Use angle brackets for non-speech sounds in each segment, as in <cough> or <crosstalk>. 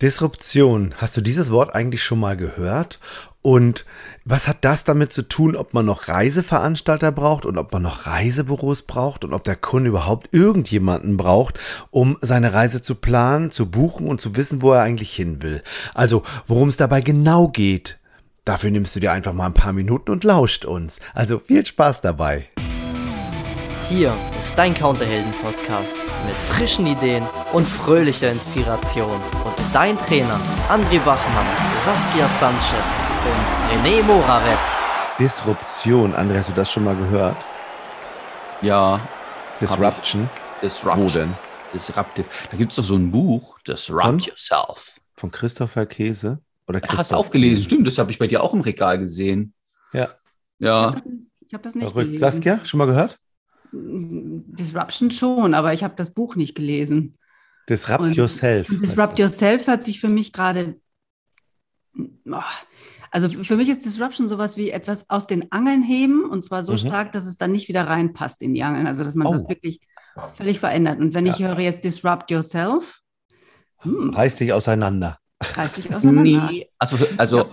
Disruption. Hast du dieses Wort eigentlich schon mal gehört? Und was hat das damit zu tun, ob man noch Reiseveranstalter braucht und ob man noch Reisebüros braucht und ob der Kunde überhaupt irgendjemanden braucht, um seine Reise zu planen, zu buchen und zu wissen, wo er eigentlich hin will? Also, worum es dabei genau geht. Dafür nimmst du dir einfach mal ein paar Minuten und lauscht uns. Also viel Spaß dabei. Hier ist dein Counterhelden-Podcast mit frischen Ideen und fröhlicher Inspiration. Und dein Trainer André Bachmann, Saskia Sanchez und René Moravetz. Disruption, André, hast du das schon mal gehört? Ja. Disruption? Disruption. Wo denn? Disruptive. Da gibt es doch so ein Buch, Disrupt Von? Yourself. Von Christopher Käse? Oder Hast du Christoph aufgelesen? Stimmt, das habe ich bei dir auch im Regal gesehen. Ja. Ja. Ich habe das nicht Verrückt. gelesen. Saskia, schon mal gehört? Disruption schon, aber ich habe das Buch nicht gelesen. Disrupt Und- yourself. Und Disrupt Yourself hört sich für mich gerade. Oh, Also für mich ist Disruption sowas wie etwas aus den Angeln heben und zwar so Mhm. stark, dass es dann nicht wieder reinpasst in die Angeln. Also dass man Oh. das wirklich völlig verändert. Und wenn ich höre jetzt Disrupt Yourself, hm, Reiß dich auseinander. reißt sich <laughs> auseinander. Nee, also, also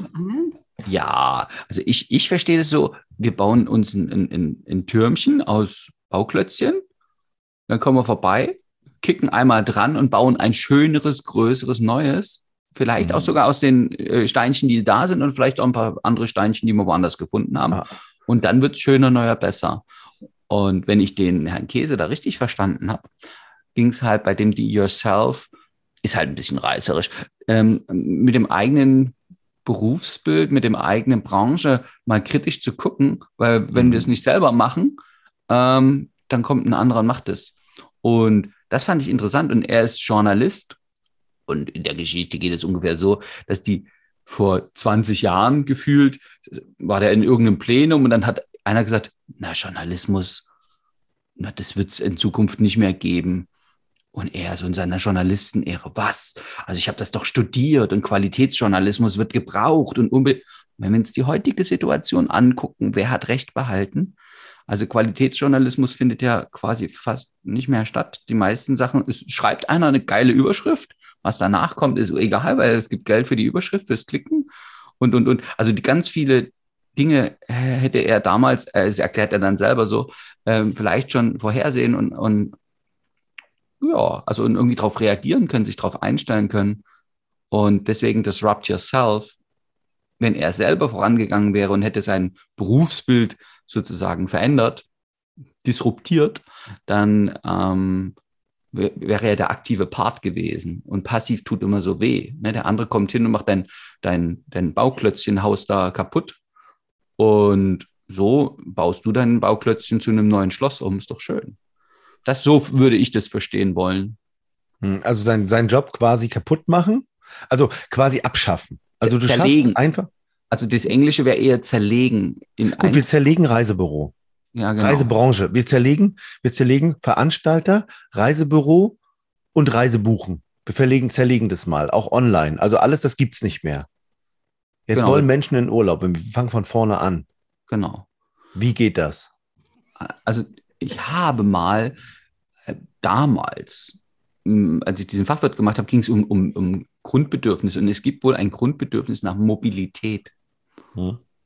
ja, also ich, ich verstehe das so, wir bauen uns ein, ein, ein, ein Türmchen aus Bauklötzchen, dann kommen wir vorbei, kicken einmal dran und bauen ein schöneres, größeres, neues. Vielleicht Mhm. auch sogar aus den äh, Steinchen, die da sind und vielleicht auch ein paar andere Steinchen, die wir woanders gefunden haben. Ah. Und dann wird es schöner, neuer, besser. Und wenn ich den Herrn Käse da richtig verstanden habe, ging es halt bei dem Die Yourself, ist halt ein bisschen reißerisch, ähm, mit dem eigenen Berufsbild, mit dem eigenen Branche mal kritisch zu gucken, weil wenn Mhm. wir es nicht selber machen, ähm, dann kommt ein anderer und macht es. Und das fand ich interessant. Und er ist Journalist. Und in der Geschichte geht es ungefähr so, dass die vor 20 Jahren gefühlt, war der in irgendeinem Plenum und dann hat einer gesagt, na, Journalismus, na, das wird es in Zukunft nicht mehr geben. Und er so in seiner Journalistenehre, was? Also ich habe das doch studiert und Qualitätsjournalismus wird gebraucht und unbedingt. Wenn wir uns die heutige Situation angucken, wer hat Recht behalten? Also Qualitätsjournalismus findet ja quasi fast nicht mehr statt. Die meisten Sachen, es schreibt einer eine geile Überschrift, was danach kommt, ist egal, weil es gibt Geld für die Überschrift, fürs Klicken und, und, und. Also die ganz viele Dinge hätte er damals, äh, das erklärt er dann selber so, ähm, vielleicht schon vorhersehen und, und ja, also und irgendwie darauf reagieren können, sich darauf einstellen können. Und deswegen Disrupt Yourself, wenn er selber vorangegangen wäre und hätte sein Berufsbild sozusagen verändert, disruptiert, dann ähm, wär- wäre er der aktive Part gewesen. Und passiv tut immer so weh. Ne? Der andere kommt hin und macht dein, dein, dein Bauklötzchenhaus da kaputt. Und so baust du dein Bauklötzchen zu einem neuen Schloss um. Ist doch schön. Das so würde ich das verstehen wollen. Hm, Also sein, seinen Job quasi kaputt machen, also quasi abschaffen. Also du Zerlegen. schaffst einfach. Also das Englische wäre eher zerlegen. In Gut, wir zerlegen Reisebüro, ja, genau. Reisebranche. Wir zerlegen, wir zerlegen Veranstalter, Reisebüro und Reisebuchen. Wir verlegen, zerlegen das mal, auch online. Also alles, das gibt's nicht mehr. Jetzt Genau. wollen Menschen in Urlaub. Wir fangen von vorne an. Genau. Wie geht das? Also ich habe mal äh, damals, mh, als ich diesen Fachwirt gemacht habe, ging es um, um, um Grundbedürfnisse. Und es gibt wohl ein Grundbedürfnis nach Mobilität.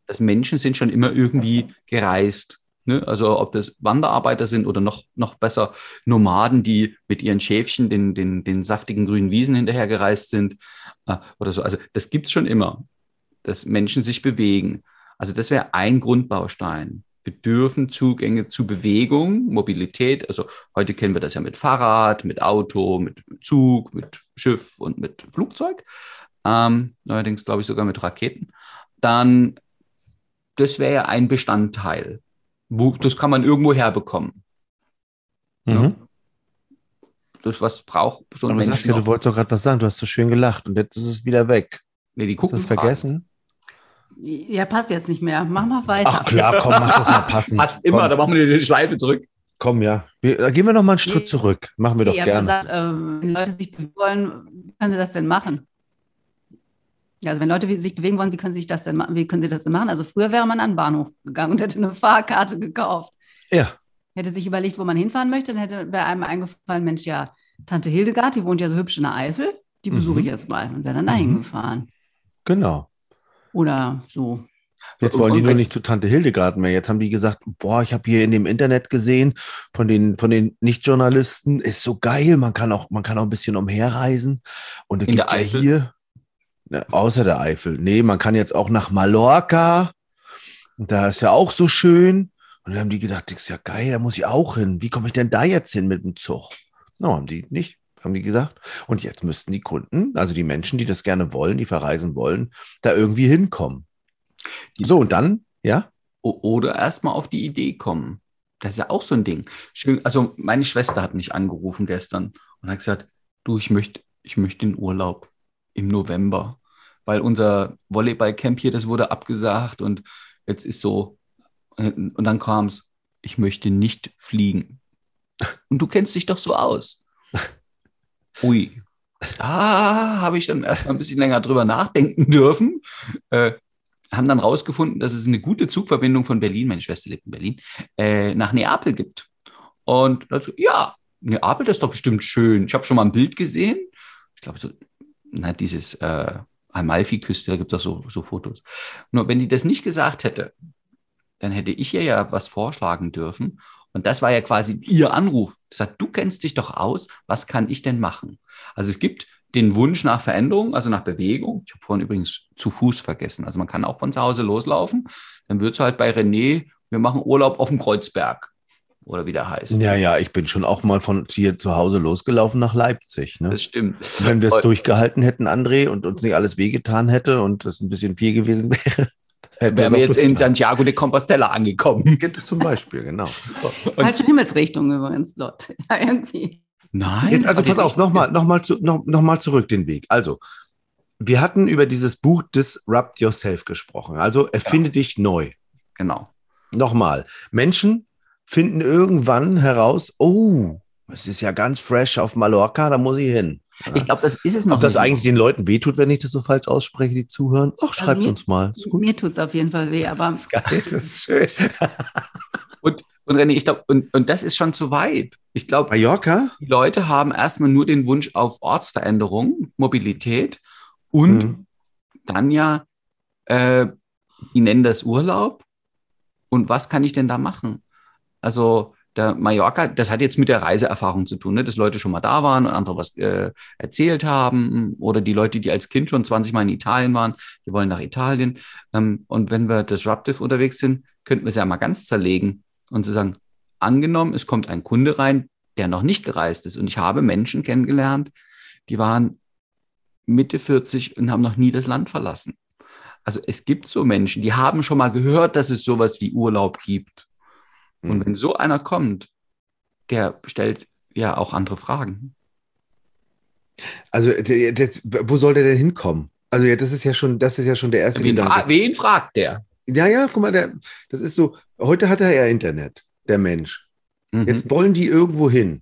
Dass Menschen sind schon immer irgendwie gereist. Ne? Also ob das Wanderarbeiter sind oder noch, noch besser Nomaden, die mit ihren Schäfchen den, den, den saftigen grünen Wiesen hinterher gereist sind äh, oder so. Also das gibt es schon immer, dass Menschen sich bewegen. Also das wäre ein Grundbaustein. Wir dürfen Zugänge zu Bewegung, Mobilität, also heute kennen wir das ja mit Fahrrad, mit Auto, mit Zug, mit Schiff und mit Flugzeug. Ähm, neuerdings glaube ich sogar mit Raketen dann das wäre ja ein Bestandteil. Wo, das kann man irgendwo herbekommen. Mhm. Das, was braucht so ein Aber Mensch Saskia, du noch? wolltest doch gerade was sagen. Du hast so schön gelacht und jetzt ist es wieder weg. Nee, die Hast du gucken es vergessen? Ja, passt jetzt nicht mehr. Mach mal weiter. Ach klar, komm, mach das mal passen. Passt immer, komm, da machen wir die Schleife zurück. komm ja. Wir, da gehen wir noch mal einen Schritt Nee. zurück. Machen wir doch gerne. gesagt, äh, wenn Leute sich bewegen wollen, wie können sie das denn machen? Ja, also wenn Leute sich bewegen wollen, wie können sie sich das denn machen? Wie können sie das denn machen? Also früher wäre man an den Bahnhof gegangen und hätte eine Fahrkarte gekauft. Ja, Hätte sich überlegt, wo man hinfahren möchte, dann hätte wäre einem eingefallen, Mensch, ja, Tante Hildegard, die wohnt ja so hübsch in der Eifel. Die besuche ich Mhm. jetzt mal und wäre dann dahin Mhm. gefahren. Genau. Oder so. Jetzt wollen die nur nicht zu Tante Hildegard mehr. Jetzt haben die gesagt, boah, ich habe hier in dem Internet gesehen von den, von den Nicht-Journalisten, ist so geil, man kann auch, man kann auch ein bisschen umherreisen. Und es In gibt der ja Eifel? hier, ne, außer der Eifel, nee, man kann jetzt auch nach Mallorca. Und da ist ja auch so schön. Und dann haben die gedacht, das ist ja geil, da muss ich auch hin. Wie komme ich denn da jetzt hin mit dem Zug? Na, haben die nicht, haben die gesagt. Und jetzt müssten die Kunden, also die Menschen, die das gerne wollen, die verreisen wollen, da irgendwie hinkommen. So, und dann, ja? Oder erstmal auf die Idee kommen. Das ist ja auch so ein Ding. Schön, also meine Schwester hat mich angerufen gestern und hat gesagt, du, ich möchte, ich möchte in Urlaub im November, weil unser Volleyballcamp hier, das wurde abgesagt und jetzt ist so, und dann kam es, ich möchte nicht fliegen. Und du kennst dich doch so aus. <laughs> Ui. Da habe ich dann erstmal ein bisschen länger drüber nachdenken dürfen. Äh, haben dann rausgefunden, dass es eine gute Zugverbindung von Berlin, meine Schwester lebt in Berlin, äh, nach Neapel gibt. Und dazu, ja, Neapel, das ist doch bestimmt schön. Ich habe schon mal ein Bild gesehen. Ich glaube, so, na, dieses äh, Amalfi-Küste, da gibt es auch so, so Fotos. Nur wenn die das nicht gesagt hätte, dann hätte ich ihr ja was vorschlagen dürfen. Und das war ja quasi ihr Anruf. Sagt, du kennst dich doch aus, was kann ich denn machen? Also es gibt den Wunsch nach Veränderung, also nach Bewegung. Ich habe vorhin übrigens zu Fuß vergessen. Also man kann auch von zu Hause loslaufen. Dann wird es halt bei René, wir machen Urlaub auf dem Kreuzberg. Oder wie der heißt. Ja, ja, ich bin schon auch mal von hier zu Hause losgelaufen nach Leipzig. Ne? Das stimmt. Wenn wir es durchgehalten hätten, André, und uns nicht alles wehgetan hätte und es ein bisschen viel gewesen <laughs> wäre, hätten wären wir jetzt in. Santiago de Compostela angekommen. <laughs> Gibt es zum Beispiel, genau. Falsche Himmelsrichtung übrigens dort. <laughs> Ja, irgendwie. Nein. Jetzt also das pass auf, nochmal noch mal zu, noch, noch mal zurück den Weg. Also, wir hatten über dieses Buch Disrupt Yourself gesprochen. Also, erfinde dich neu. Genau. Nochmal, Menschen finden irgendwann heraus, oh, es ist ja ganz fresh auf Mallorca, da muss ich hin. Ich glaube, das ist es noch Ob das nicht. eigentlich den Leuten wehtut, wenn ich das so falsch ausspreche, die zuhören? Ach, schreibt Also mir- uns mal. Ist gut. Mir tut es auf jeden Fall weh, aber Geil, das ist schön. <laughs> Und, und René, ich glaube, und, und das ist schon zu weit. Ich glaube, Mallorca? die Leute haben erstmal nur den Wunsch auf Ortsveränderung, Mobilität und Mhm. dann ja, äh, die nennen das Urlaub. Und was kann ich denn da machen? Also, der Mallorca, das hat jetzt mit der Reiseerfahrung zu tun, ne? dass Leute schon mal da waren und andere was äh, erzählt haben oder die Leute, die als Kind schon 20 Mal in Italien waren, die wollen nach Italien. Ähm, und wenn wir disruptive unterwegs sind, könnten wir es ja mal ganz zerlegen und zu sagen, angenommen, es kommt ein Kunde rein, der noch nicht gereist ist und ich habe Menschen kennengelernt, die waren Mitte 40 und haben noch nie das Land verlassen. Also es gibt so Menschen, die haben schon mal gehört, dass es sowas wie Urlaub gibt. Und Mhm. wenn so einer kommt, der stellt ja auch andere Fragen. Also, der, der, wo soll der denn hinkommen? Also, ja, das ist ja schon, das ist ja schon der erste Wen, fra wen fragt der? Ja, ja, guck mal, der, das ist so, heute hat er ja Internet, der Mensch. Mhm. Jetzt wollen die irgendwo hin.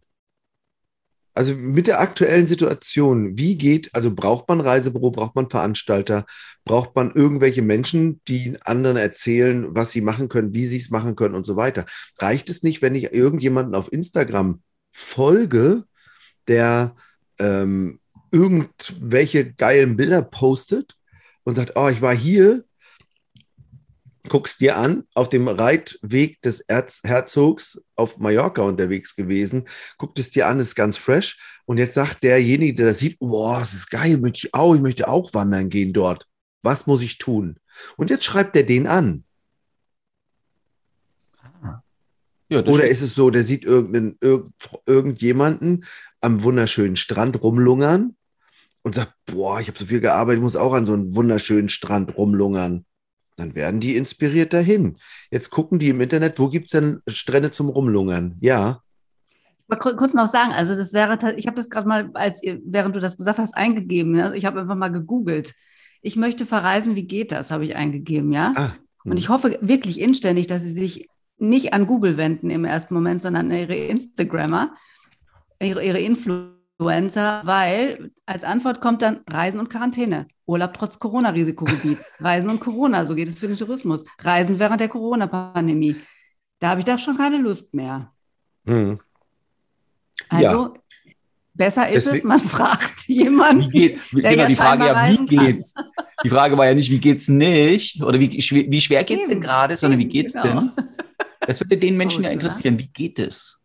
Also mit der aktuellen Situation, wie geht, also braucht man Reisebüro, braucht man Veranstalter, braucht man irgendwelche Menschen, die anderen erzählen, was sie machen können, wie sie es machen können und so weiter. Reicht es nicht, wenn ich irgendjemanden auf Instagram folge, der ähm, irgendwelche geilen Bilder postet und sagt, oh, ich war hier, guckst dir an, auf dem Reitweg des Erz Herzogs auf Mallorca unterwegs gewesen, guckt es dir an, ist ganz fresh. Und jetzt sagt derjenige, der das sieht, boah, das ist geil, möchte ich auch, ich möchte auch wandern gehen dort. Was muss ich tun? Und jetzt schreibt er den an. ja, das Oder ist es so, der sieht irgendeinen, irg, irgendjemanden am wunderschönen Strand rumlungern und sagt, boah, ich habe so viel gearbeitet, ich muss auch an so einen wunderschönen Strand rumlungern. Dann werden die inspiriert dahin. Jetzt gucken die im Internet, wo gibt es denn Strände zum Rumlungern? Ja. Ich wollte kurz noch sagen, also das wäre, ich habe das gerade mal, als während du das gesagt hast, eingegeben. Ne? Ich habe einfach mal gegoogelt. Ich möchte verreisen, wie geht das, habe ich eingegeben, ja. Ah, Und ich hoffe wirklich inständig, dass sie sich nicht an Google wenden im ersten Moment, sondern an ihre Instagrammer, ihre, ihre Influencer, weil als Antwort kommt dann Reisen und Quarantäne. Urlaub trotz Corona-Risikogebiet. <laughs> Reisen und Corona, so geht es für den Tourismus. Reisen während der Corona-Pandemie. Da habe ich da schon keine Lust mehr. hm. Also, Besser ist Deswegen- es, man <laughs> fragt jemanden. Wie geht, wie, Der genau, ja die Frage ja, wie reisen kann. geht's? Die Frage war ja nicht, wie geht's nicht oder wie, schwer- wie schwer geht's denn Eben, gerade, sondern wie geht's genau. denn? Das würde den <laughs> Menschen ja oder? interessieren. Wie geht es?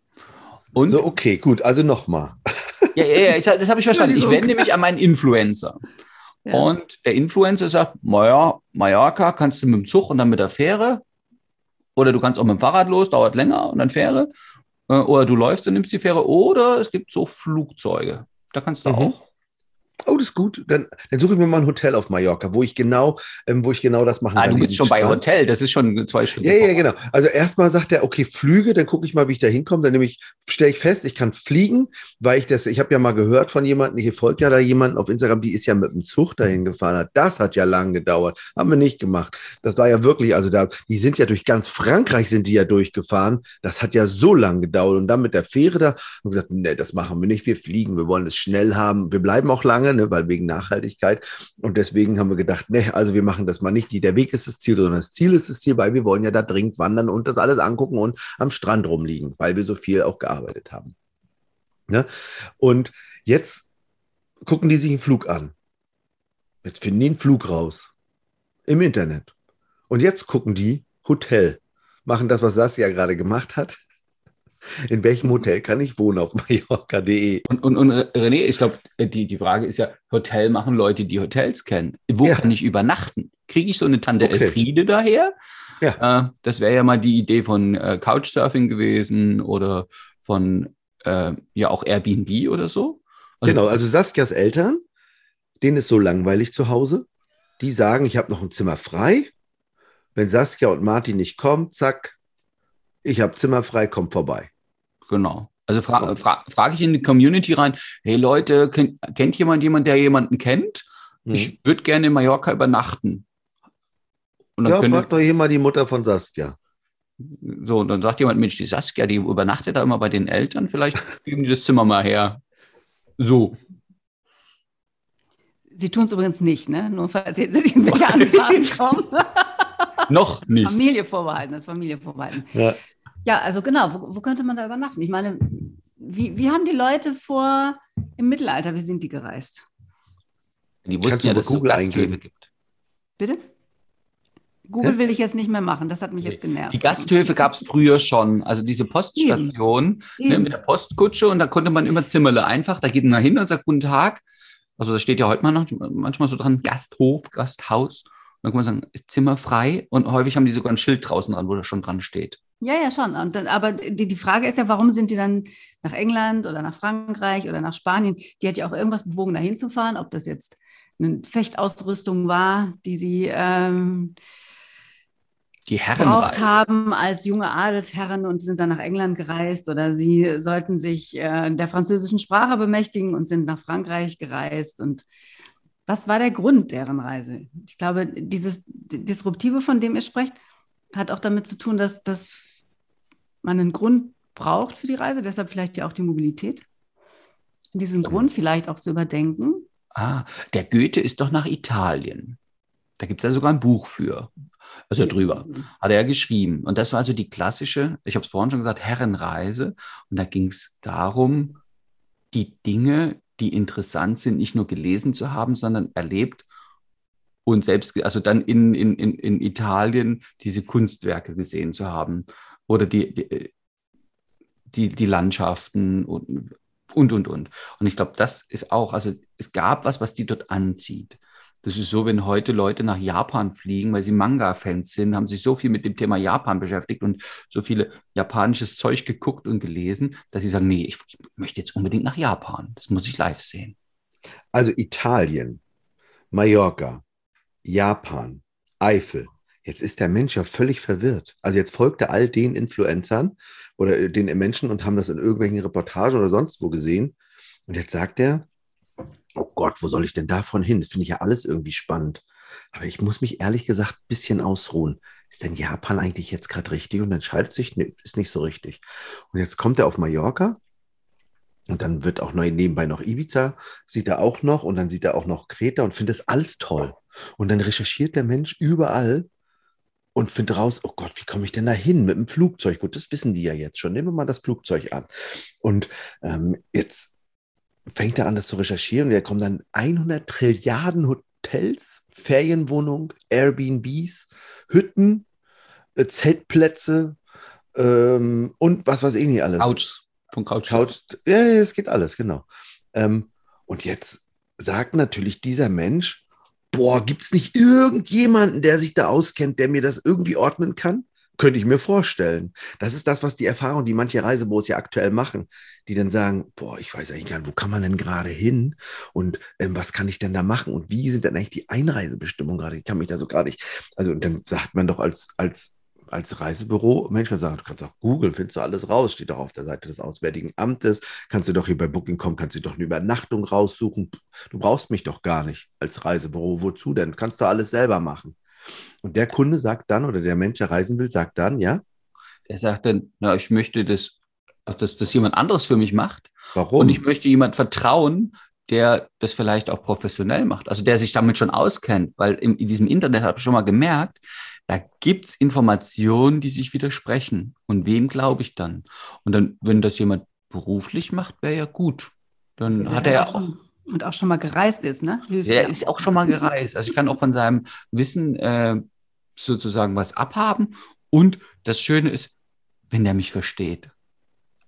Und So, okay, gut, also nochmal. <laughs> ja, ja, ja, ich, das habe ich verstanden. Ich wende mich an meinen Influencer. Ja. Und der Influencer sagt, naja, Mallorca kannst du mit dem Zug und dann mit der Fähre. Oder du kannst auch mit dem Fahrrad los, dauert länger und dann Fähre. Äh, Oder du läufst und nimmst die Fähre. Oder es gibt so Flugzeuge. Da kannst du Mhm. auch. Oh, das ist gut. Dann, dann suche ich mir mal ein Hotel auf Mallorca, wo ich genau, ähm, wo ich genau das machen Ah, kann. du bist schon bei Strand. Hotel. Das ist schon zwei Schritte. Ja, ja, voraus. genau. Also erstmal sagt er, okay, Flüge, dann gucke ich mal, wie ich da hinkomme. Dann nehme ich, stelle ich fest, ich kann fliegen, weil ich das, ich habe ja mal gehört von jemandem, hier folgt ja da jemanden auf Instagram, die ist ja mit dem Zug dahin gefahren. Hat. Das hat ja lang gedauert. Haben wir nicht gemacht. Das war ja wirklich, also da, die sind ja durch ganz Frankreich sind die ja durchgefahren. Das hat ja so lang gedauert. Und dann mit der Fähre da, haben wir gesagt, nee, das machen wir nicht. Wir fliegen, wir wollen es schnell haben. Wir bleiben auch lange, ne, weil wegen Nachhaltigkeit. Und deswegen haben wir gedacht, nee, also wir machen das mal nicht. Der Weg ist das Ziel, sondern das Ziel ist das Ziel, weil wir wollen ja da dringend wandern und das alles angucken und am Strand rumliegen, weil wir so viel auch gearbeitet haben. Ne? Und jetzt gucken die sich einen Flug an. Jetzt finden die einen Flug raus. Im Internet. Und jetzt gucken die Hotel. Machen das, was Saskia gerade gemacht hat. In welchem Hotel kann ich wohnen auf <laughs> Mallorca.de? Und, und, und René, ich glaube, die, die Frage ist ja, Hotel machen Leute, die Hotels kennen. Wo Ja. kann ich übernachten? Kriege ich so eine Tante Okay. Elfriede daher? Ja. Äh, das wäre ja mal die Idee von äh, Couchsurfing gewesen oder von äh, ja auch Airbnb oder so. Also- Genau, also Saskias Eltern, denen ist so langweilig zu Hause. Die sagen, ich habe noch ein Zimmer frei. Wenn Saskia und Martin nicht kommen, zack, ich habe Zimmer frei, kommt vorbei. Genau. Also fra fra frage ich in die Community rein, hey Leute, kennt, kennt jemand jemanden, der jemanden kennt? Hm. Ich würde gerne in Mallorca übernachten. Und dann Ja, könnte, frag doch hier mal die Mutter von Saskia. so, und dann sagt jemand, Mensch, die Saskia, die übernachtet da immer bei den Eltern, vielleicht geben die das Zimmer mal her. So. Sie tun es übrigens nicht, ne? Nur falls Sie <laughs> irgendwelche Anfragen kommen. <laughs> Noch nicht. Familie vorbehalten, das Familie vorbehalten. Ja. Ja, also genau, wo, wo könnte man da übernachten? Ich meine, wie, wie haben die Leute vor im Mittelalter, wie sind die gereist? Die Kannst wussten du ja, dass es so Gasthöfe gibt. Bitte? Google will ich jetzt nicht mehr machen, das hat mich jetzt genervt. Die Gasthöfe gab es früher schon. Also diese Poststation ne, mit der Postkutsche und da konnte man immer Zimmerle einfach, da geht man hin und sagt Guten Tag. Also da steht ja heute mal noch manchmal so dran, Gasthof, Gasthaus. Dann kann man sagen, ist Zimmer frei und häufig haben die sogar ein Schild draußen dran, wo das schon dran steht. Ja, ja, schon. Und dann, aber die, die Frage ist ja, warum sind die dann nach England oder nach Frankreich oder nach Spanien? Die hat ja auch irgendwas bewogen, da hinzufahren, ob das jetzt eine Fechtausrüstung war, die sie ähm, Die gebraucht Herrenreise. haben als junge Adelsherren und sind dann nach England gereist oder sie sollten sich äh, der französischen Sprache bemächtigen und sind nach Frankreich gereist. Und was war der Grund deren Reise? Ich glaube, dieses Disruptive, von dem ihr sprecht, hat auch damit zu tun, dass, dass man einen Grund braucht für die Reise, deshalb vielleicht ja auch die Mobilität. Diesen Grund vielleicht auch zu überdenken. Ah, der Goethe ist doch nach Italien. Da gibt es ja sogar ein Buch für. Also drüber. Hat er ja geschrieben. Und das war also die klassische, ich habe es vorhin schon gesagt, Herrenreise. Und da ging es darum, die Dinge, die interessant sind, nicht nur gelesen zu haben, sondern erlebt und selbst, also dann in, in, in, in Italien diese Kunstwerke gesehen zu haben. Oder die, die, die, die Landschaften und, und, und. Und ich glaube, das ist auch, also es gab was, was die dort anzieht. Das ist so, wenn heute Leute nach Japan fliegen, weil sie Manga-Fans sind, haben sich so viel mit dem Thema Japan beschäftigt und so viele japanisches Zeug geguckt und gelesen, dass sie sagen, nee, ich, ich möchte jetzt unbedingt nach Japan. Das muss ich live sehen. Also Italien, Mallorca, Japan, Eifel. Jetzt ist der Mensch ja völlig verwirrt. Also jetzt folgt er all den Influencern oder äh, den Menschen und haben das in irgendwelchen Reportagen oder sonst wo gesehen. Und jetzt sagt er, oh Gott, wo soll ich denn davon hin? Das finde ich ja alles irgendwie spannend. Aber ich muss mich ehrlich gesagt ein bisschen ausruhen. Ist denn Japan eigentlich jetzt gerade richtig? Und entscheidet sich, nee, ist nicht so richtig. Und jetzt kommt er auf Mallorca und dann wird auch nebenbei noch Ibiza, sieht er auch noch und dann sieht er auch noch Kreta und findet das alles toll. Und dann recherchiert der Mensch überall und findet raus, oh Gott, wie komme ich denn da hin mit dem Flugzeug? Gut, das wissen die ja jetzt schon. Nehmen wir mal das Flugzeug an. Und ähm, jetzt fängt er an, das zu recherchieren und er kommt dann 100 Trilliarden Hotels, Ferienwohnungen, Airbnbs, Hütten, äh, Zeltplätze ähm, und was weiß ich nicht alles. Couch. Von Couch. Couch. Ja, ja, es geht alles, genau. Ähm, und jetzt sagt natürlich dieser Mensch, boah, gibt es nicht irgendjemanden, der sich da auskennt, der mir das irgendwie ordnen kann? Könnte ich mir vorstellen. Das ist das, was die Erfahrung, die manche Reisebüros ja aktuell machen, die dann sagen, boah, ich weiß eigentlich gar nicht, wo kann man denn gerade hin und ähm, was kann ich denn da machen und wie sind denn eigentlich die Einreisebestimmungen gerade? Ich kann mich da so gar nicht, also dann sagt man doch als, als als Reisebüro, Mensch, man sagt, du kannst auch googeln, findest du alles raus, steht doch auf der Seite des Auswärtigen Amtes, kannst du doch hier bei Booking.com, kannst du doch eine Übernachtung raussuchen. Du brauchst mich doch gar nicht als Reisebüro. Wozu denn? Kannst du alles selber machen. Und der Kunde sagt dann, oder der Mensch, der reisen will, sagt dann, ja? Der sagt dann, na, ich möchte, das, dass das jemand anderes für mich macht. Warum? Und ich möchte jemand vertrauen, der das vielleicht auch professionell macht, also der sich damit schon auskennt, weil in, in diesem Internet habe ich schon mal gemerkt, da gibt es Informationen, die sich widersprechen. Und wem glaube ich dann? Und dann, wenn das jemand beruflich macht, wäre ja gut. Dann Ja, hat er ja auch. schon- Und auch schon mal gereist ist, ne? Hilft Der ja. ist auch schon mal gereist. Also ich kann auch von seinem Wissen äh, sozusagen was abhaben. Und das Schöne ist, wenn der mich versteht.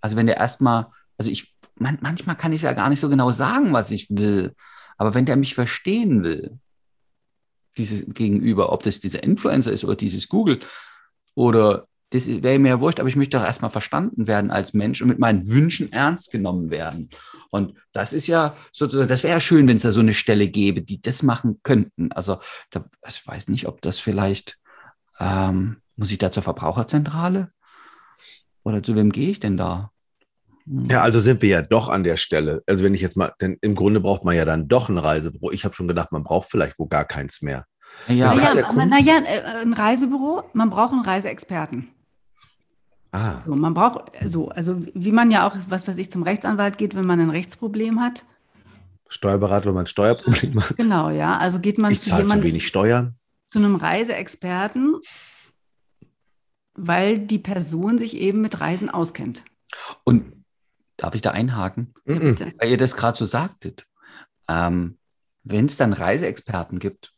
Also wenn der erstmal, also ich, man, manchmal kann ich ja gar nicht so genau sagen, was ich will. Aber wenn der mich verstehen will, dieses Gegenüber, ob das dieser Influencer ist oder dieses Google oder das wäre mir ja wurscht, aber ich möchte doch erstmal verstanden werden als Mensch und mit meinen Wünschen ernst genommen werden. Und das ist ja sozusagen, das wäre ja schön, wenn es da so eine Stelle gäbe, die das machen könnten. Also da, ich weiß nicht, ob das vielleicht, ähm, muss ich da zur Verbraucherzentrale? Oder zu wem gehe ich denn da? Hm. Ja, also sind wir ja doch an der Stelle. Also wenn ich jetzt mal, denn im Grunde braucht man ja dann doch ein Reisebüro. Ich habe schon gedacht, man braucht vielleicht wohl gar keins mehr. ja, Ja, Naja, Kunde- naja, äh, ein Reisebüro, man braucht einen Reiseexperten. Ah, So, man braucht so, also wie man ja auch, was weiß ich, zum Rechtsanwalt geht, wenn man ein Rechtsproblem hat. Steuerberater, wenn man ein Steuerproblem hat. Genau, ja. Also geht man Ich zu zahle zu jemandem, wenig Steuern. zu einem Reiseexperten, weil die Person sich eben mit Reisen auskennt. Und darf ich da einhaken? Ja, Mhm. bitte. weil ihr das gerade so sagtet, ähm, wenn es dann Reiseexperten gibt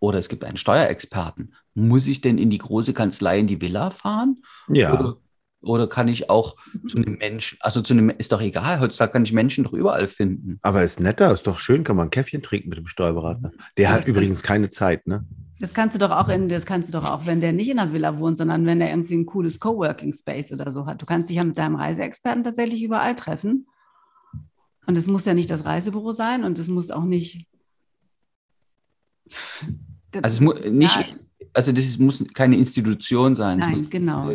oder es gibt einen Steuerexperten, muss ich denn in die große Kanzlei in die Villa fahren? Ja. Oder, oder kann ich auch zu einem Menschen, also zu einem, ist doch egal, heutzutage kann ich Menschen doch überall finden. Aber ist netter, ist doch schön, kann man ein Käffchen trinken mit dem Steuerberater. Der hat übrigens keine Zeit, ne? Das kannst du doch auch in, das kannst du doch auch, wenn der nicht in der Villa wohnt, sondern wenn der irgendwie ein cooles Coworking Space oder so hat. Du kannst dich ja mit deinem Reiseexperten tatsächlich überall treffen. Und es muss ja nicht das Reisebüro sein und es muss auch nicht. Also es muss nicht, also das ist, muss keine Institution sein. Nein, genau.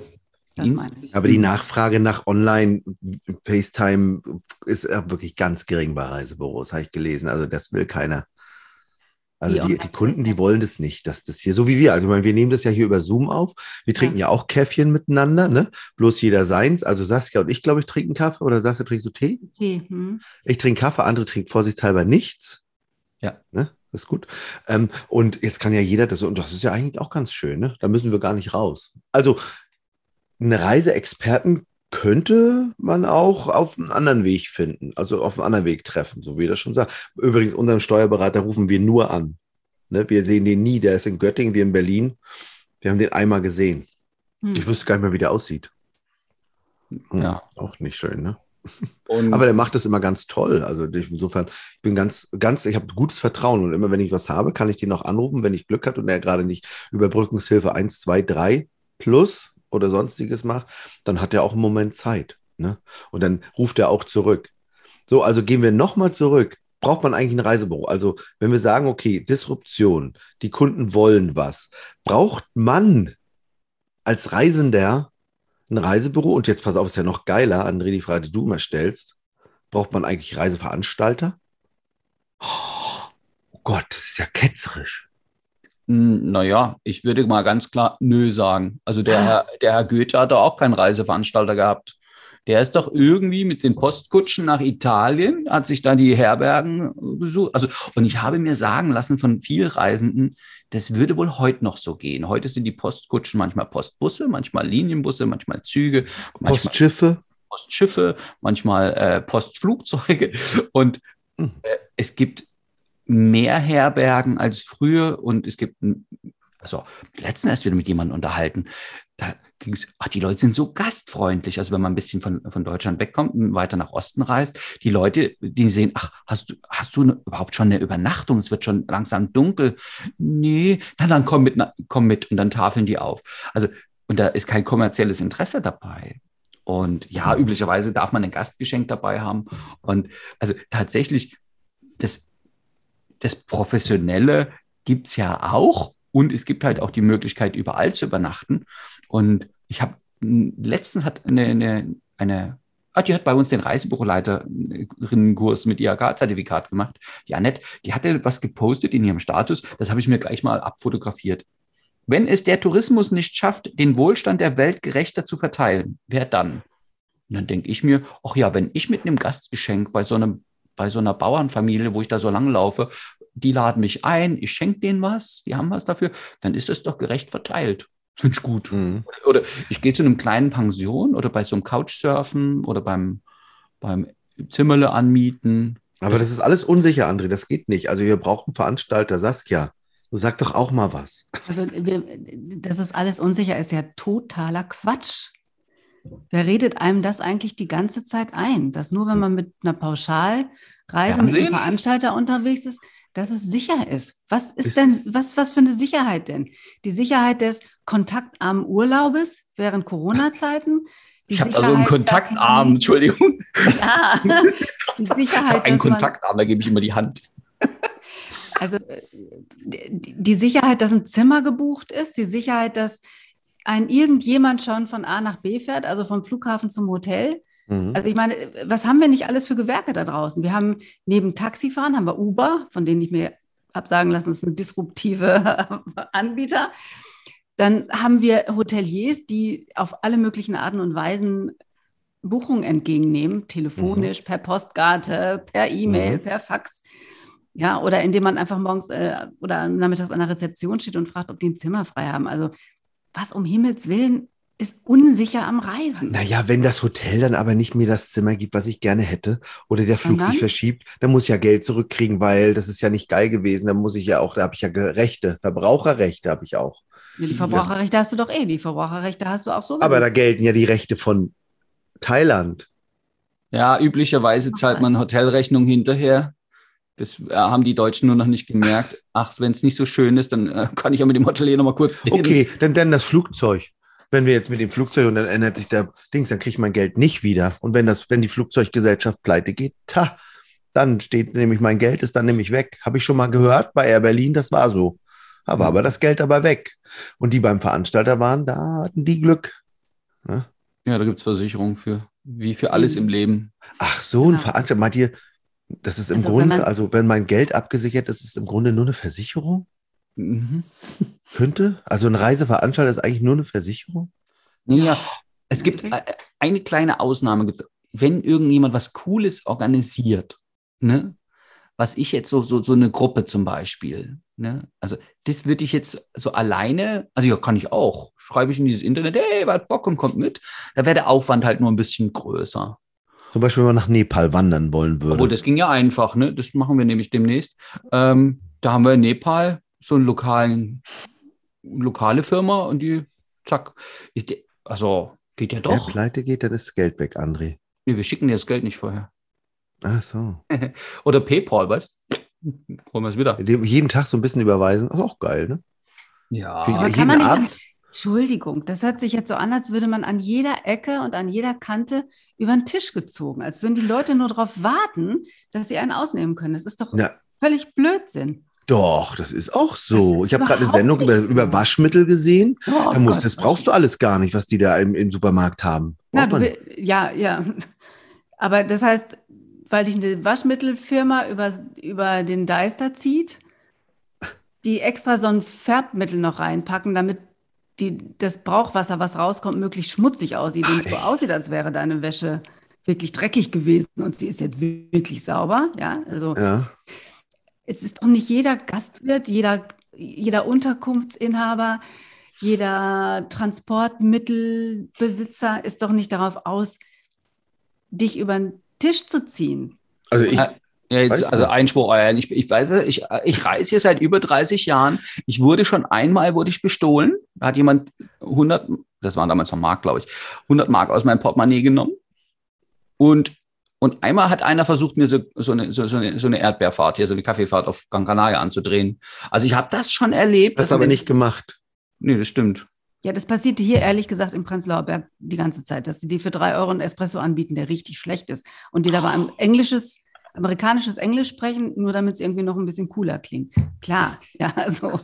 Das meine ich. Aber die Nachfrage nach Online-FaceTime ist ja wirklich ganz gering bei Reisebüros, habe ich gelesen. Also das will keiner. Also Wie die, die Kunden, die wollen das nicht, dass das hier, so wie wir. Also ich meine, wir nehmen das ja hier über Zoom auf. Wir trinken ja, auch Käffchen miteinander, ne? Bloß jeder seins. Also Saskia und ich, glaube ich, trinken Kaffee. Oder Saskia, trinkst du Tee? Tee, hm? Ich trinke Kaffee, andere trinken vorsichtshalber nichts. Ja. Ne? Das ist gut. Ähm, und jetzt kann ja jeder das, und das ist ja eigentlich auch ganz schön, ne? Da müssen wir gar nicht raus. Also, eine Reiseexperten könnte man auch auf einen anderen Weg finden, also auf einen anderen Weg treffen, so wie das schon sagt. Übrigens, unseren Steuerberater rufen wir nur an. Ne? Wir sehen den nie, der ist in Göttingen, wir in Berlin. Wir haben den einmal gesehen. Hm. Ich wüsste gar nicht mehr, wie der aussieht. Hm, Ja. Auch nicht schön, ne? Und Aber der macht das immer ganz toll. Also insofern, ich bin ganz, ganz, ich habe gutes Vertrauen und immer wenn ich was habe, kann ich den auch anrufen, wenn ich Glück hat und er gerade nicht Überbrückungshilfe 1, 2, 3 plus oder sonstiges macht, dann hat er auch einen Moment Zeit. Ne? Und dann ruft er auch zurück. So, also gehen wir nochmal zurück. Braucht man eigentlich ein Reisebüro? Also, wenn wir sagen, okay, Disruption, die Kunden wollen was, braucht man als Reisender ein Reisebüro? Und jetzt pass auf, ist ja noch geiler, André, die Frage, die du immer stellst. Braucht man eigentlich Reiseveranstalter? Oh Gott, das ist ja ketzerisch. Naja, ich würde mal ganz klar nö sagen. Also der, Herr- der Herr Goethe hat doch auch keinen Reiseveranstalter gehabt. Der ist doch irgendwie mit den Postkutschen nach Italien, hat sich da die Herbergen besucht. Also, und ich habe mir sagen lassen von vielen Reisenden, das würde wohl heute noch so gehen. Heute sind die Postkutschen manchmal Postbusse, manchmal Linienbusse, manchmal Züge, manchmal Postschiffe? Postschiffe, manchmal äh, Postflugzeuge. Und Hm. äh, es gibt mehr Herbergen als früher und es gibt, also letzten erst wieder mit jemandem unterhalten. Da ging es, ach, die Leute sind so gastfreundlich. Also wenn man ein bisschen von, von Deutschland wegkommt und weiter nach Osten reist, die Leute, die sehen, ach, hast du, hast du ne, überhaupt schon eine Übernachtung? Es wird schon langsam dunkel. Nee, na dann komm mit, na, komm mit und dann tafeln die auf. Also, und da ist kein kommerzielles Interesse dabei. Und ja, üblicherweise darf man ein Gastgeschenk dabei haben. Und also tatsächlich, das, das Professionelle gibt's ja auch. Und es gibt halt auch die Möglichkeit, überall zu übernachten. Und ich habe letztens hat eine, eine, eine ah, die hat bei uns den Reisebüroleiterinnen-Kurs mit IHK-Zertifikat gemacht. Die Annette, die hatte was gepostet in ihrem Status. Das habe ich mir gleich mal abfotografiert. Wenn es der Tourismus nicht schafft, den Wohlstand der Welt gerechter zu verteilen, wer dann? Und dann denke ich mir, ach ja, wenn ich mit einem Gastgeschenk bei so einem bei so einer Bauernfamilie, wo ich da so lang laufe, die laden mich ein, ich schenke denen was, die haben was dafür, dann ist es doch gerecht verteilt. Finde ich gut. Mhm. Oder ich gehe zu einem kleinen Pension oder bei so einem Couchsurfen oder beim, beim Zimmerle anmieten. Aber das ist alles unsicher, André. Das geht nicht. Also wir brauchen Veranstalter. Saskia, du sag doch auch mal was. Also, wir, dass es alles unsicher ist, ja totaler Quatsch. Wer redet einem das eigentlich die ganze Zeit ein? Dass nur wenn man mit einer Pauschalreise mit einem? Veranstalter unterwegs ist, dass es sicher ist. Was ist, Ist- denn, was, was für eine Sicherheit denn? Die Sicherheit des kontaktarmen Urlaubes während Corona-Zeiten? Die Ich habe da so einen Kontaktarm, man- Entschuldigung. Ja, <laughs> die Ich habe Sicherheit, einen dass man, Kontaktarm, da gebe ich immer die Hand. Also äh, die die Sicherheit, dass ein Zimmer gebucht ist, die Sicherheit, dass ein irgendjemand schon von A nach B fährt, also vom Flughafen zum Hotel. Mhm. Also ich meine, was haben wir nicht alles für Gewerke da draußen? Wir haben neben Taxifahren haben wir Uber, von denen ich mir habe sagen lassen, das ist ein disruptive <laughs> Anbieter. Dann haben wir Hoteliers, die auf alle möglichen Arten und Weisen Buchungen entgegennehmen, telefonisch, per Postkarte, per E-Mail, Mhm. per Fax. Ja, oder indem man einfach morgens äh, oder nachmittags an der Rezeption steht und fragt, ob die ein Zimmer frei haben. Also was um Himmels Willen ist unsicher am Reisen. Naja, wenn das Hotel dann aber nicht mir das Zimmer gibt, was ich gerne hätte, oder der Flug dann? sich verschiebt, dann muss ich ja Geld zurückkriegen, weil das ist ja nicht geil gewesen. Da muss ich ja auch, da habe ich ja Rechte, Verbraucherrechte habe ich auch. Ja, die Verbraucherrechte hast du doch eh. Die Verbraucherrechte hast du auch so. Aber da gelten ja die Rechte von Thailand. Ja, üblicherweise zahlt man Hotelrechnung hinterher. Das äh, haben die Deutschen nur noch nicht gemerkt. Ach, wenn es nicht so schön ist, dann äh, kann ich ja mit dem Hotelier noch mal kurz reden. Okay, dann, dann das Flugzeug. Wenn wir jetzt mit dem Flugzeug und dann ändert sich der Dings, dann kriege ich mein Geld nicht wieder. Und wenn das, wenn die Flugzeuggesellschaft pleite geht, ta, dann steht nämlich mein Geld ist dann nämlich weg. Habe ich schon mal gehört bei Air Berlin, das war so. Aber, Mhm. aber das Geld aber weg. Und die beim Veranstalter waren, da hatten die Glück. Ne? Ja, da gibt's Versicherungen für, wie für alles Mhm. im Leben. Ach so, ein Ja. Veranstalter, meint ihr, das ist im Also, wenn Grunde, man- also wenn mein Geld abgesichert ist, ist es im Grunde nur eine Versicherung? Mhm. Könnte? Also ein Reiseveranstalter ist eigentlich nur eine Versicherung? Ja, es gibt äh, eine kleine Ausnahme. Gibt, wenn irgendjemand was Cooles organisiert, ne? was ich jetzt so, so, so eine Gruppe zum Beispiel, ne? also das würde ich jetzt so alleine, also ja, kann ich auch, schreibe ich in dieses Internet, hey, wer hat Bock und kommt mit, da wäre der Aufwand halt nur ein bisschen größer. Zum Beispiel, wenn man nach Nepal wandern wollen würde. Obwohl, das ging ja einfach, ne? Das machen wir nämlich demnächst. Ähm, da haben wir in Nepal so eine lokalen, lokale Firma und die, zack, ist die, also geht ja doch. pleite geht, dann ist das Geld weg, André. Nee, wir schicken dir das Geld nicht vorher. Ach so. <laughs> Oder PayPal, weißt du? <laughs> Holen wir es wieder. Jeden Tag so ein bisschen überweisen, ist auch geil, ne? Ja. Für Aber jeden kann man nicht Abend. Entschuldigung, das hört sich jetzt so an, als würde man an jeder Ecke und an jeder Kante über den Tisch gezogen, als würden die Leute nur darauf warten, dass sie einen ausnehmen können. Das ist doch Na, völlig Blödsinn. Doch, das ist auch so. Ist ich habe gerade eine Sendung über, über Waschmittel gesehen. Oh da musst, Gott, das brauchst du alles gar nicht, was die da im, im Supermarkt haben. Na, will, ja, ja. Aber das heißt, weil dich eine Waschmittelfirma über, über den Deister zieht, die extra so ein Färbmittel noch reinpacken, damit die, das Brauchwasser, was rauskommt, möglichst schmutzig aussieht und so aussieht, als wäre deine Wäsche wirklich dreckig gewesen und sie ist jetzt wirklich sauber. Ja, also Ja. Es ist doch nicht jeder Gastwirt, jeder, jeder Unterkunftsinhaber, jeder Transportmittelbesitzer ist doch nicht darauf aus, dich über den Tisch zu ziehen. Also ich, Ja, jetzt, also. Einspruch, euer. Ich, ich weiß, es, ich, ich reise hier seit über 30 Jahren. Ich wurde schon einmal wurde ich bestohlen. Da hat jemand 100, das waren damals noch Mark, glaube ich, 100 Mark aus meinem Portemonnaie genommen. Und, und einmal hat einer versucht, mir so, so, eine, so, so, eine, so eine Erdbeerfahrt hier, so eine Kaffeefahrt auf Gran Canaria anzudrehen. Also ich habe das schon erlebt. das aber nicht gemacht. Nee, das stimmt. Ja, das passierte hier ehrlich gesagt im Prenzlauer Berg die ganze Zeit, dass die dir für drei Euro einen Espresso anbieten, der richtig schlecht ist. Und die dabei ein englisches, amerikanisches Englisch sprechen, nur damit es irgendwie noch ein bisschen cooler klingt. Klar, ja, also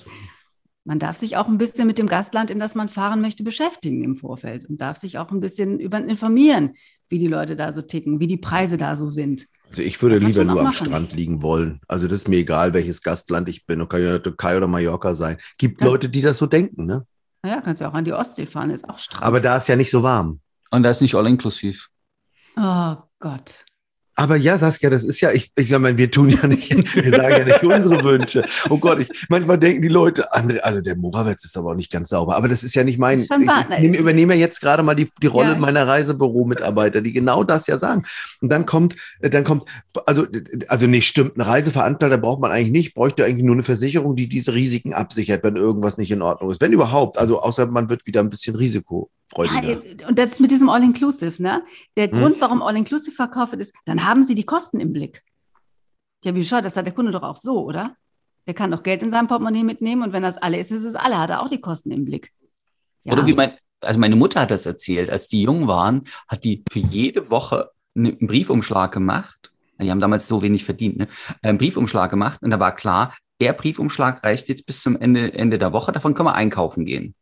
man darf sich auch ein bisschen mit dem Gastland, in das man fahren möchte, beschäftigen im Vorfeld und darf sich auch ein bisschen über informieren, wie die Leute da so ticken, wie die Preise da so sind. Also ich würde kannst lieber nur am. Strand liegen wollen. Also das ist mir egal, welches Gastland ich bin. Kann ja Türkei oder Mallorca sein. Gibt Ganz- Leute, die das so denken, ne? Naja, kannst ja auch an die Ostsee fahren, ist auch Strand. Aber da ist ja nicht so warm. Und da ist nicht all inklusiv. oh Gott. Aber ja, Saskia, das ist ja, ich, ich sag mal, wir tun ja nicht, wir sagen ja nicht unsere Wünsche. Oh Gott, ich, manchmal denken die Leute, André, also der Morawetz ist aber auch nicht ganz sauber. Aber das ist ja nicht mein, ich, ich nehme, übernehme ja jetzt gerade mal die, die Rolle Ja. meiner Reisebüro-Mitarbeiter, die genau das ja sagen. Und dann kommt, äh, dann kommt, also, also nee, stimmt, ein Reiseveranstalter braucht man eigentlich nicht, bräuchte eigentlich nur eine Versicherung, die diese Risiken absichert, wenn irgendwas nicht in Ordnung ist. Wenn überhaupt, also außer man wird wieder ein bisschen risikofreudiger. Ja, und das mit diesem All-Inclusive, ne? Der Hm. Grund, warum All-Inclusive verkauft wird, ist, dann haben sie die Kosten im Blick. Ja, wie schaut, das hat der Kunde doch auch so, oder? Der kann doch Geld in seinem Portemonnaie mitnehmen und wenn das alle ist, ist es alle, hat er auch die Kosten im Blick. Ja. Oder wie mein, also meine Mutter hat das erzählt, als die jung waren, hat die für jede Woche einen Briefumschlag gemacht. Die haben damals so wenig verdient, ne? Einen Briefumschlag gemacht und da war klar, der Briefumschlag reicht jetzt bis zum Ende, Ende der Woche, davon können wir einkaufen gehen.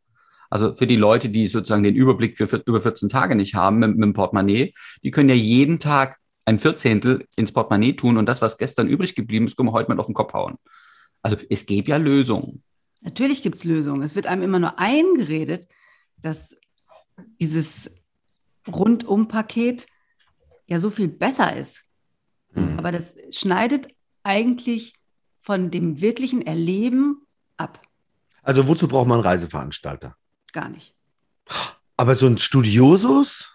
Also für die Leute, die sozusagen den Überblick für vier- über 14 Tage nicht haben mit, mit dem Portemonnaie, die können ja jeden Tag ein Vierzehntel ins Portemonnaie tun und das, was gestern übrig geblieben ist, können wir heute mal auf den Kopf hauen. Also es gäbe ja Lösungen. Natürlich gibt es Lösungen. Es wird einem immer nur eingeredet, dass dieses Rundum-Paket ja so viel besser ist. Hm. Aber das schneidet eigentlich von dem wirklichen Erleben ab. Also wozu braucht man Reiseveranstalter? Gar nicht. Aber so ein Studiosus?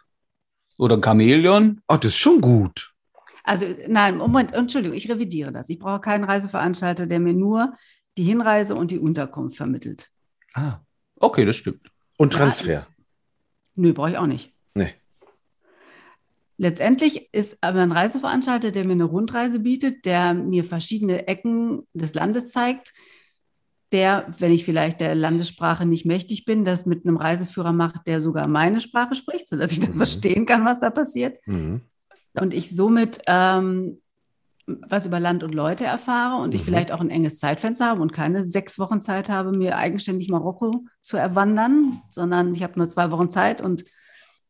Oder ein Chamäleon. Ach, das ist schon gut. Also nein, Moment, Entschuldigung, ich revidiere das. Ich brauche keinen Reiseveranstalter, der mir nur die Hinreise und die Unterkunft vermittelt. Ah, okay, das stimmt. Und Ja, Transfer. Nö, brauche ich auch nicht. Nee. Letztendlich ist aber ein Reiseveranstalter, der mir eine Rundreise bietet, der mir verschiedene Ecken des Landes zeigt, der, wenn ich vielleicht der Landessprache nicht mächtig bin, das mit einem Reiseführer macht, der sogar meine Sprache spricht, sodass ich das Mhm. verstehen kann, was da passiert. Mhm. und ich somit ähm, was über Land und Leute erfahre und ich Mhm. vielleicht auch ein enges Zeitfenster habe und keine sechs Wochen Zeit habe, mir eigenständig Marokko zu erwandern, sondern ich habe nur zwei Wochen Zeit und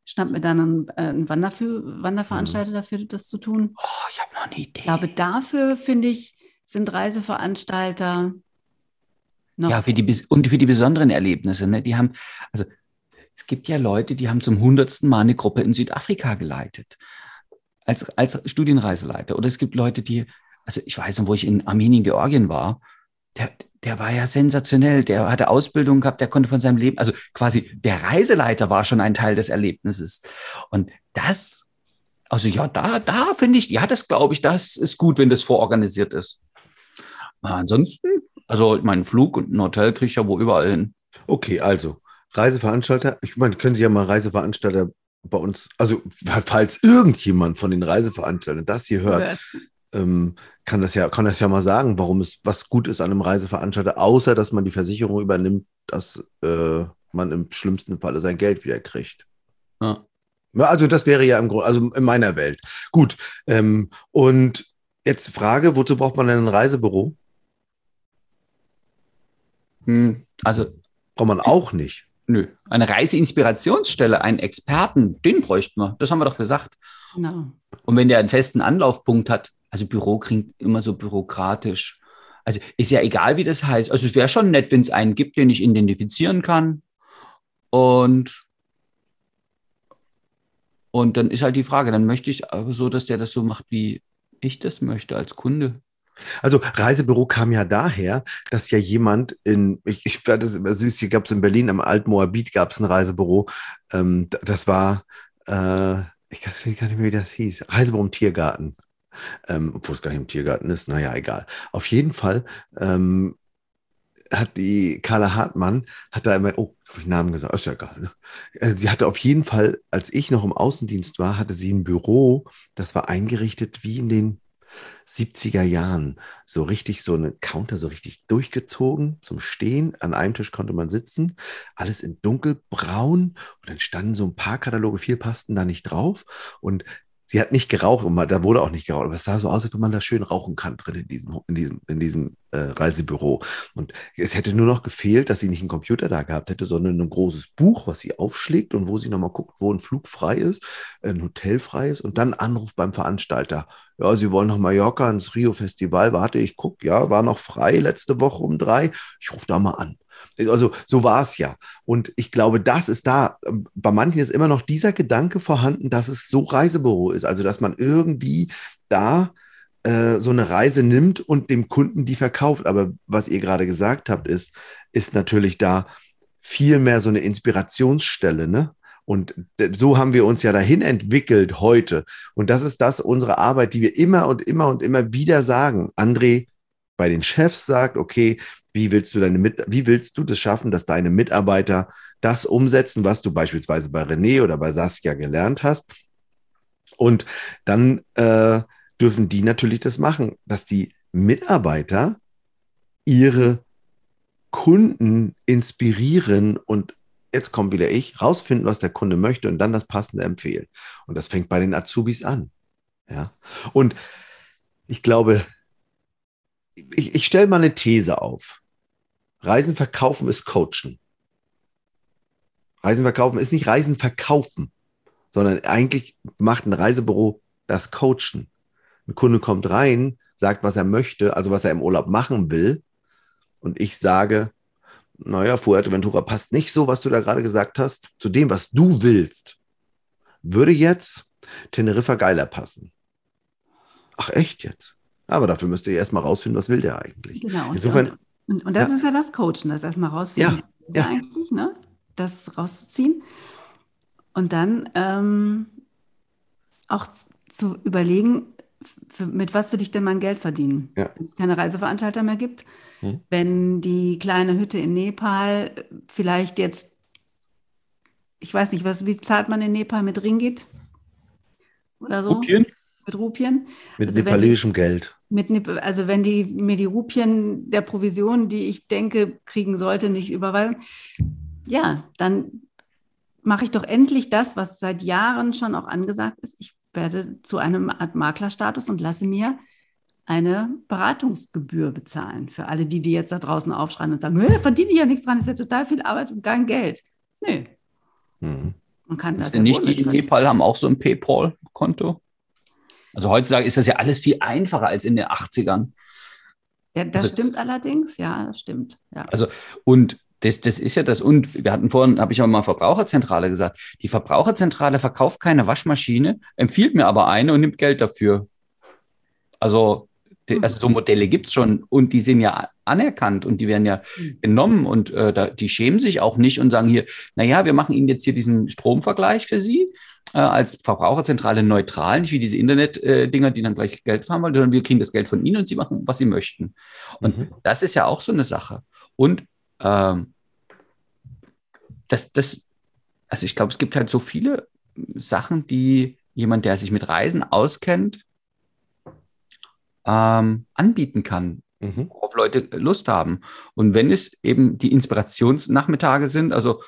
schnapp mir dann einen, äh, einen Wanderfü Wanderveranstalter dafür, das zu tun. Oh, ich habe noch eine Idee. Ich glaube, dafür, finde ich, sind Reiseveranstalter noch. Ja, für die, und für die besonderen Erlebnisse. Ne? Die haben, also es gibt ja Leute, die haben zum hundertsten Mal eine Gruppe in Südafrika geleitet. Als, als Studienreiseleiter. Oder es gibt Leute, die, also ich weiß noch, wo ich in Armenien, Georgien war, der, der war ja sensationell. Der hatte Ausbildung gehabt, der konnte von seinem Leben, also quasi der Reiseleiter war schon ein Teil des Erlebnisses. Und das, also ja, da, da finde ich, ja, das glaube ich, das ist gut, wenn das vororganisiert ist. Ansonsten, also mein Flug und ein Hotel kriege ich ja wo überall hin. Okay, also Reiseveranstalter. Ich meine, können Sie ja mal Reiseveranstalter bei uns, also falls irgendjemand von den Reiseveranstaltern das hier hört, ähm, kann das ja, kann das ja mal sagen, warum es was gut ist an einem Reiseveranstalter, außer dass man die Versicherung übernimmt, dass äh, man im schlimmsten Falle sein Geld wieder kriegt. Ja, also das wäre ja im Grunde, also in meiner Welt. Gut. Ähm, und jetzt Frage, wozu braucht man denn ein Reisebüro? Hm, Also, Braucht man auch nicht. nö. Eine Reiseinspirationsstelle, einen Experten, den bräuchten wir. Das haben wir doch gesagt. Genau. Und wenn der einen festen Anlaufpunkt hat, also Büro klingt immer so bürokratisch. Also ist ja egal, wie das heißt. Also es wäre schon nett, wenn es einen gibt, den ich identifizieren kann. Und, und dann ist halt die Frage, dann möchte ich aber so, dass der das so macht, wie ich das möchte als Kunde. Also Reisebüro kam ja daher, dass ja jemand in, ich, ich fand das immer süß, hier gab es in Berlin am Altmoabit gab es ein Reisebüro. Ähm, das war, äh, ich weiß gar nicht mehr, wie das hieß. Reisebüro im Tiergarten. Ähm, obwohl es gar nicht im Tiergarten ist, naja, egal. Auf jeden Fall ähm, hat die Carla Hartmann, hat da immer, oh, habe ich Namen gesagt, ist ja egal. Ne? Äh, sie hatte auf jeden Fall, als ich noch im Außendienst war, hatte sie ein Büro, das war eingerichtet wie in den 70er Jahren. So richtig, so eine Counter, so richtig durchgezogen zum Stehen. An einem Tisch konnte man sitzen. Alles in dunkelbraun. Und dann standen so ein paar Kataloge, viel passten da nicht drauf. Und sie hat nicht geraucht und da wurde auch nicht geraucht, aber es sah so aus, als wenn man da schön rauchen kann drin in diesem, in diesem, in diesem äh, Reisebüro. Und es hätte nur noch gefehlt, dass sie nicht einen Computer da gehabt hätte, sondern ein großes Buch, was sie aufschlägt und wo sie nochmal guckt, wo ein Flug frei ist, ein Hotel frei ist und dann Anruf beim Veranstalter. Ja, sie wollen nach Mallorca ins Rio Festival. Warte, ich gucke, ja, war noch frei letzte Woche um drei. Ich rufe da mal an. Also so war es ja. Und ich glaube, das ist da, ähm, bei manchen ist immer noch dieser Gedanke vorhanden, dass es so Reisebüro ist. Also dass man irgendwie da äh, so eine Reise nimmt und dem Kunden die verkauft. Aber was ihr gerade gesagt habt, ist, ist natürlich da viel mehr so eine Inspirationsstelle, ne? Und so haben wir uns ja dahin entwickelt heute. Und das ist das, unsere Arbeit, die wir immer und immer und immer wieder sagen. André bei den Chefs sagt, okay, wie willst du deine Mit wie willst du das schaffen, dass deine Mitarbeiter das umsetzen, was du beispielsweise bei René oder bei Saskia gelernt hast? Und dann äh, dürfen die natürlich das machen, dass die Mitarbeiter ihre Kunden inspirieren und jetzt kommt wieder ich, rausfinden, was der Kunde möchte und dann das Passende empfehlen. Und das fängt bei den Azubis an. Ja. Und ich glaube, ich, ich stelle mal eine These auf. Reisen verkaufen ist Coachen. Reisen verkaufen ist nicht Reisen verkaufen, sondern eigentlich macht ein Reisebüro das Coachen. Ein Kunde kommt rein, sagt, was er möchte, also was er im Urlaub machen will. Und ich sage, naja, Fuerteventura passt nicht so, was du da gerade gesagt hast, zu dem, was du willst. Würde jetzt Teneriffa geiler passen. Ach, echt jetzt? Aber dafür müsst ihr erstmal rausfinden, was will der eigentlich. Genau. Und, Insofern, und, und das ja. ist ja das Coachen, das erstmal rausfinden, ja, ja. eigentlich, ne? das rauszuziehen. Und dann ähm, auch zu überlegen, für, mit was will ich denn mein Geld verdienen? Ja. Wenn es keine Reiseveranstalter mehr gibt, hm. wenn die kleine Hütte in Nepal vielleicht jetzt, ich weiß nicht, was, wie zahlt man in Nepal mit Ringgit? Oder so? Rupien? Mit Rupien. Mit also nepalesischem Geld. Mit, also wenn die mir die Rupien der Provision, die ich denke, kriegen sollte, nicht überweisen, ja, dann mache ich doch endlich das, was seit Jahren schon auch angesagt ist. Ich werde zu einem Art Maklerstatus und lasse mir eine Beratungsgebühr bezahlen. Für alle die, die jetzt da draußen aufschreien und sagen, verdiene ich ja nichts dran, ist ja total viel Arbeit und kein Geld. Nö. Mhm. Man kann das, das ja nicht die in Nepal haben auch so ein PayPal-Konto? Also heutzutage ist das ja alles viel einfacher als in den 80ern. Ja, das also, stimmt allerdings, ja, das stimmt. Ja. Also, und das, das ist ja das. Und wir hatten vorhin, habe ich auch mal Verbraucherzentrale gesagt. Die Verbraucherzentrale verkauft keine Waschmaschine, empfiehlt mir aber eine und nimmt Geld dafür. Also, also so Modelle gibt es schon und die sind ja anerkannt und die werden ja mhm. genommen und äh, da, die schämen sich auch nicht und sagen hier, naja, wir machen Ihnen jetzt hier diesen Stromvergleich für Sie äh, als Verbraucherzentrale neutral, nicht wie diese Internet-Dinger, äh, die dann gleich Geld haben wollen, sondern wir kriegen das Geld von Ihnen und Sie machen, was Sie möchten. Und mhm. das ist ja auch so eine Sache. Und ähm, das, das, also ich glaube, es gibt halt so viele Sachen, die jemand, der sich mit Reisen auskennt, ähm, anbieten kann, mhm. worauf Leute Lust haben. Und wenn es eben die Inspirationsnachmittage sind, also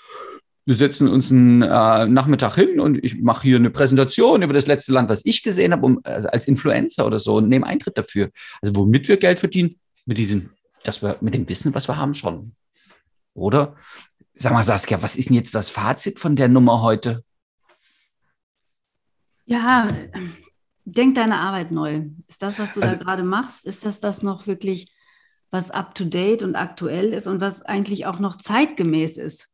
wir setzen uns einen äh, Nachmittag hin und ich mache hier eine Präsentation über das letzte Land, was ich gesehen habe, um, also als Influencer oder so und nehme Eintritt dafür. Also womit wir Geld verdienen? Mit, diesen, dass wir, mit dem Wissen, was wir haben, schon. Oder? Sag mal, Saskia, was ist denn jetzt das Fazit von der Nummer heute? Ja, denk deine Arbeit neu. Ist das, was du also, da gerade machst, ist das das noch wirklich, was up-to-date und aktuell ist und was eigentlich auch noch zeitgemäß ist?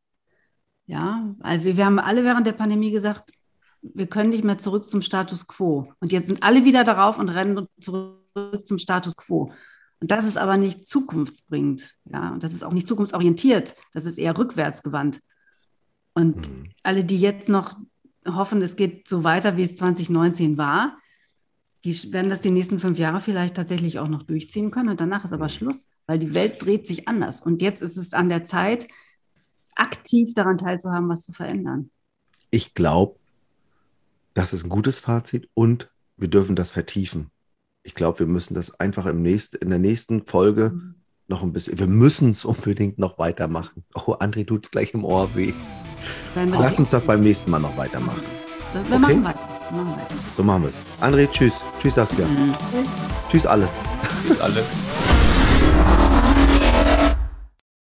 Ja, also wir, wir haben alle während der Pandemie gesagt, wir können nicht mehr zurück zum Status quo. Und jetzt sind alle wieder darauf und rennen zurück zum Status quo. Und das ist aber nicht zukunftsbringend. Ja, und das ist auch nicht zukunftsorientiert. Das ist eher rückwärtsgewandt. Und mhm. alle, die jetzt noch hoffen, es geht so weiter, wie es 2019 war. Die werden das die nächsten fünf Jahre vielleicht tatsächlich auch noch durchziehen können und danach ist aber Schluss, weil die Welt dreht sich anders. Und jetzt ist es an der Zeit, aktiv daran teilzuhaben, was zu verändern. Ich glaube, das ist ein gutes Fazit und wir dürfen das vertiefen. Ich glaube, wir müssen das einfach im nächsten, in der nächsten Folge Mhm. noch ein bisschen, wir müssen es unbedingt noch weitermachen. Oh, André tut es gleich im Ohr weh. Lass uns das beim nächsten Mal noch weitermachen. das, wir okay. machen weiter. Wir machen weiter. So machen wir es. André, tschüss. Tschüss, Saskia. Tschüss alle. Tschüss alle.